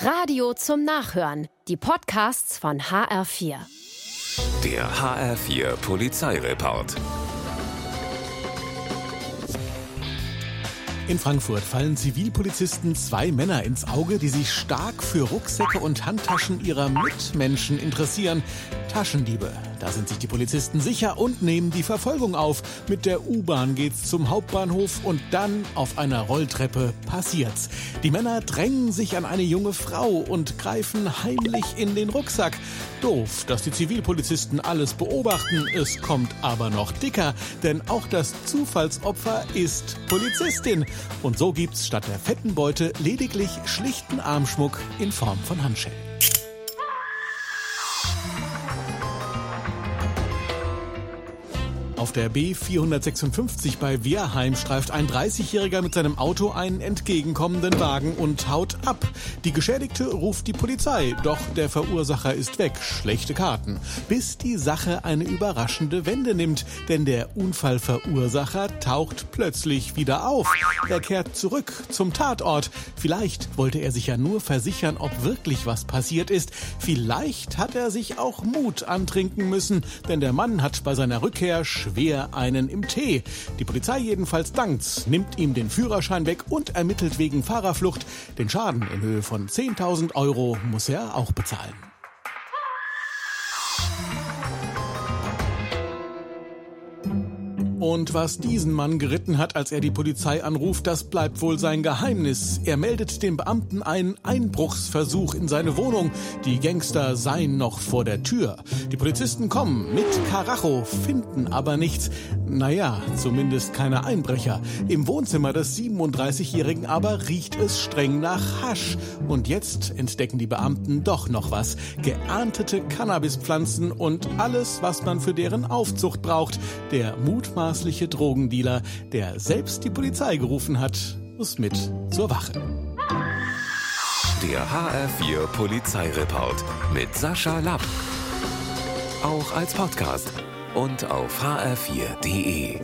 Radio zum Nachhören. Die Podcasts von HR4. Der HR4 Polizeireport. In Frankfurt fallen Zivilpolizisten zwei Männer ins Auge, die sich stark für Rucksäcke und Handtaschen ihrer Mitmenschen interessieren. Taschendiebe. Da sind sich die Polizisten sicher und nehmen die Verfolgung auf. Mit der U-Bahn geht's zum Hauptbahnhof und dann auf einer Rolltreppe passiert's. Die Männer drängen sich an eine junge Frau und greifen heimlich in den Rucksack. Doof, dass die Zivilpolizisten alles beobachten. Es kommt aber noch dicker, denn auch das Zufallsopfer ist Polizistin. Und so gibt's statt der fetten Beute lediglich schlichten Armschmuck in Form von Handschellen. Auf der B456 bei Wehrheim streift ein 30-Jähriger mit seinem Auto einen entgegenkommenden Wagen und haut ab. Die Geschädigte ruft die Polizei, doch der Verursacher ist weg. Schlechte Karten. Bis die Sache eine überraschende Wende nimmt, denn der Unfallverursacher taucht plötzlich wieder auf. Er kehrt zurück zum Tatort. Vielleicht wollte er sich ja nur versichern, ob wirklich was passiert ist. Vielleicht hat er sich auch Mut antrinken müssen, denn der Mann hat bei seiner Rückkehr schwer einen im Tee. Die Polizei jedenfalls dankt's, nimmt ihm den Führerschein weg und ermittelt wegen Fahrerflucht. Den Schaden in Höhe von 10.000 Euro muss er auch bezahlen. Und was diesen Mann geritten hat, als er die Polizei anruft, das bleibt wohl sein Geheimnis. Er meldet dem Beamten einen Einbruchsversuch in seine Wohnung. Die Gangster seien noch vor der Tür. Die Polizisten kommen mit Karacho, finden aber nichts. Naja, zumindest keine Einbrecher. Im Wohnzimmer des 37-Jährigen aber riecht es streng nach Hasch. Und jetzt entdecken die Beamten doch noch was. Geerntete Cannabispflanzen und alles, was man für deren Aufzucht braucht. Der mutmaßliche mutmaßliche Drogendealer, der selbst die Polizei gerufen hat, muss mit zur Wache. Der HR4 Polizeireport mit Sascha Lapp. Auch als Podcast und auf hr4.de.